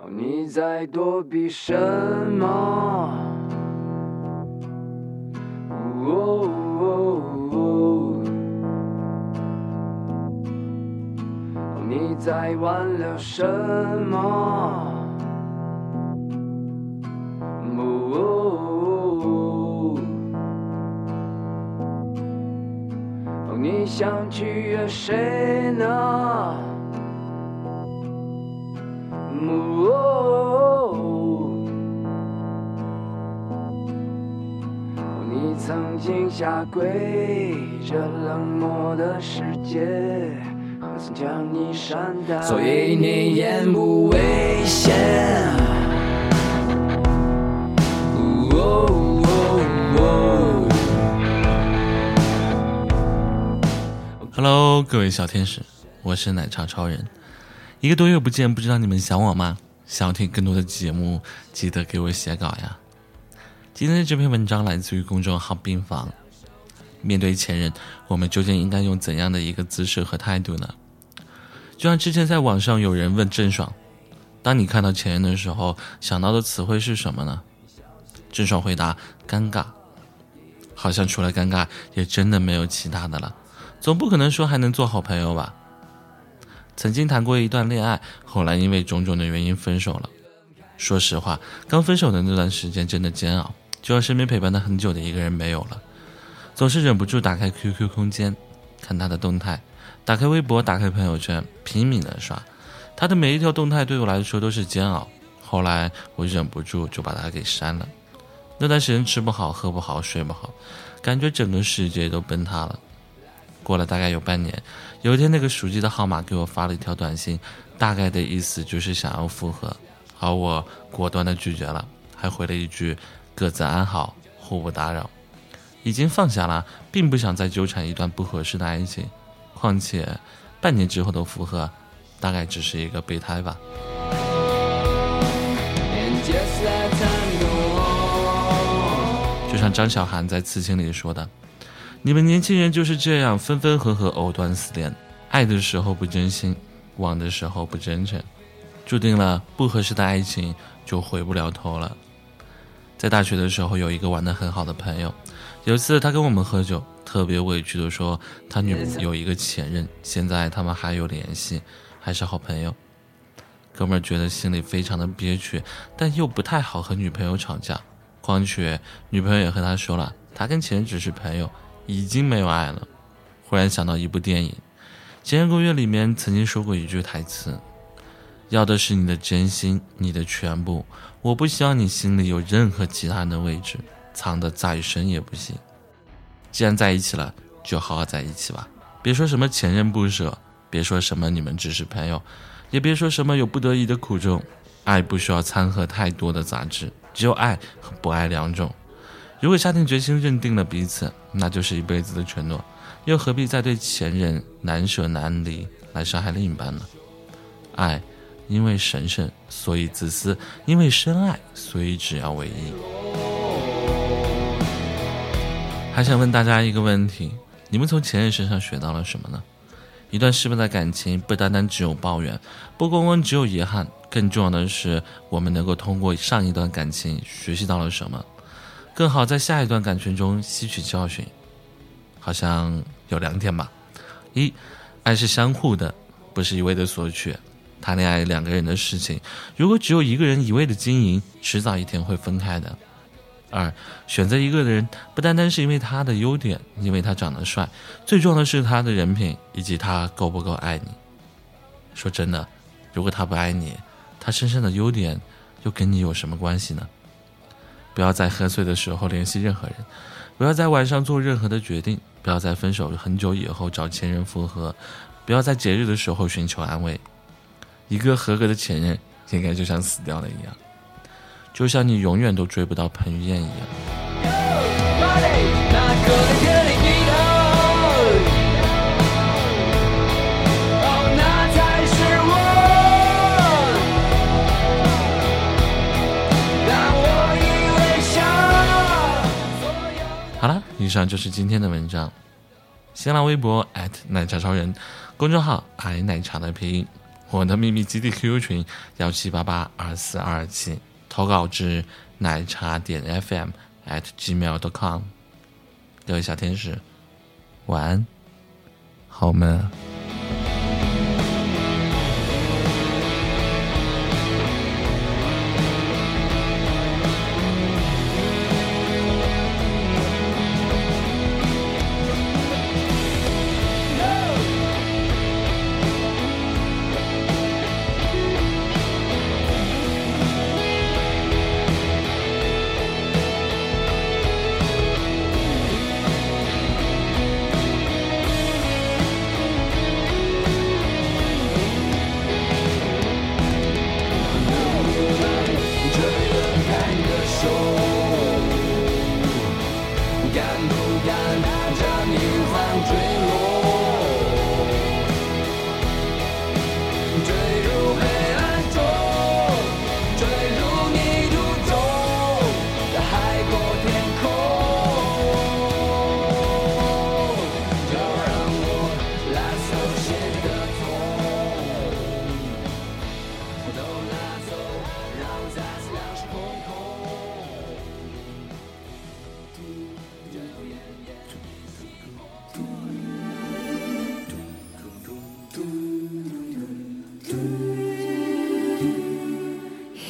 哦，你在躲避什么？哦，你在挽留什么？哦，你想取悦谁呢？你曾经下跪，这冷漠的世界，何曾将你善待？所以你言不危险。Hello，各位小天使，我是奶茶超人。一个多月不见，不知道你们想我吗？想要听更多的节目，记得给我写稿呀。今天的这篇文章来自于公众号“病房”。面对前任，我们究竟应该用怎样的一个姿势和态度呢？就像之前在网上有人问郑爽：“当你看到前任的时候，想到的词汇是什么呢？”郑爽回答：“尴尬。”好像除了尴尬，也真的没有其他的了。总不可能说还能做好朋友吧？曾经谈过一段恋爱，后来因为种种的原因分手了。说实话，刚分手的那段时间真的煎熬，就像身边陪伴他很久的一个人没有了，总是忍不住打开 QQ 空间，看他的动态，打开微博，打开朋友圈，拼命的刷。他的每一条动态对我来说都是煎熬。后来我忍不住就把他给删了。那段时间吃不好，喝不好，睡不好，感觉整个世界都崩塌了。过了大概有半年，有一天那个熟悉的号码给我发了一条短信，大概的意思就是想要复合，而我果断的拒绝了，还回了一句各自安好，互不打扰。已经放下了，并不想再纠缠一段不合适的爱情，况且半年之后的复合，大概只是一个备胎吧。就像张小涵在《刺青》里说的：“你们年轻人就是这样分分合合、藕断丝连，爱的时候不真心，忘的时候不真诚，注定了不合适的爱情就回不了头了。”在大学的时候，有一个玩得很好的朋友，有一次他跟我们喝酒，特别委屈的说他女有一个前任，现在他们还有联系，还是好朋友。哥们儿觉得心里非常的憋屈，但又不太好和女朋友吵架。况且女朋友也和他说了，他跟前任只是朋友，已经没有爱了。忽然想到一部电影《前任公约》里面曾经说过一句台词：“要的是你的真心，你的全部。我不希望你心里有任何其他人的位置，藏得再深也不行。既然在一起了，就好好在一起吧，别说什么前任不舍，别说什么你们只是朋友，也别说什么有不得已的苦衷。爱不需要掺和太多的杂质，只有爱和不爱两种。如果下定决心认定了彼此，那就是一辈子的承诺，又何必再对前任难舍难离来伤害另一半呢？爱，因为神圣，所以自私；因为深爱，所以只要唯一。还想问大家一个问题：你们从前任身上学到了什么呢？一段失败的感情不单单只有抱怨，不光光只有遗憾，更重要的是我们能够通过上一段感情学习到了什么，更好在下一段感情中吸取教训。好像有两点吧：一，爱是相互的，不是一味的索取。谈恋爱两个人的事情，如果只有一个人一味的经营，迟早一天会分开的。二，选择一个人不单单是因为他的优点，因为他长得帅，最重要的是他的人品以及他够不够爱你。说真的，如果他不爱你，他身上的优点又跟你有什么关系呢？不要在喝醉的时候联系任何人，不要在晚上做任何的决定，不要在分手很久以后找前任复合，不要在节日的时候寻求安慰。一个合格的前任，应该就像死掉了一样。就像你永远都追不到彭于晏一样。好了，以上就是今天的文章。新浪微博奶茶超人，公众号矮奶茶的拼音。我的秘密基地 QQ 群幺七八八二四二七，投稿至奶茶点 FM at gmail.com。各位小天使，晚安，好梦。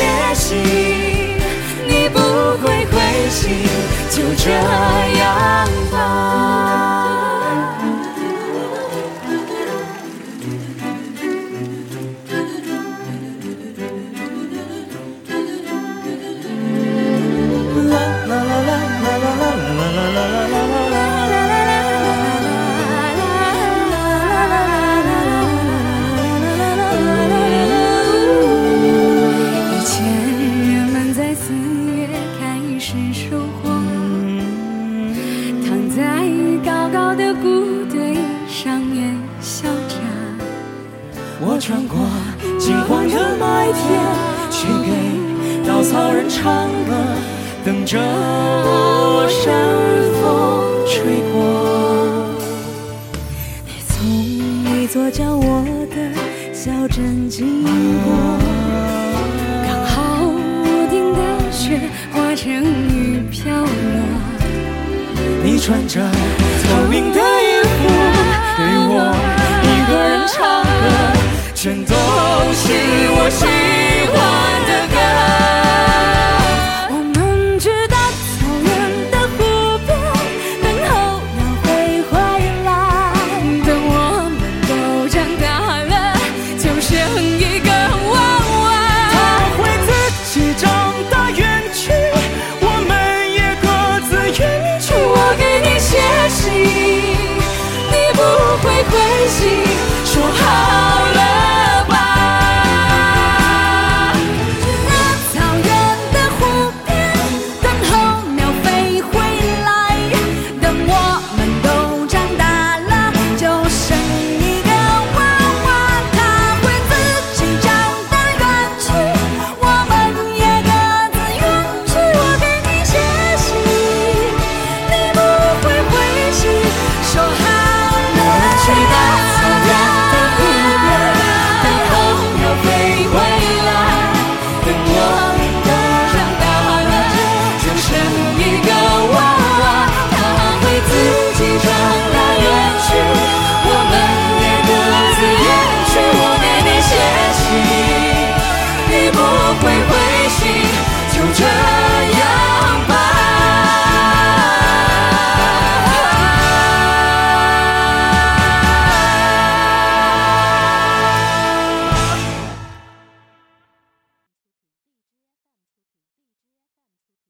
确信，你不会灰心，就这样吧。唱歌，等着山风吹过。你从一座叫我的小镇经过，刚好屋顶的雪化成雨飘落。你穿着透明的衣服，对我一个人唱歌。全都是我心。see.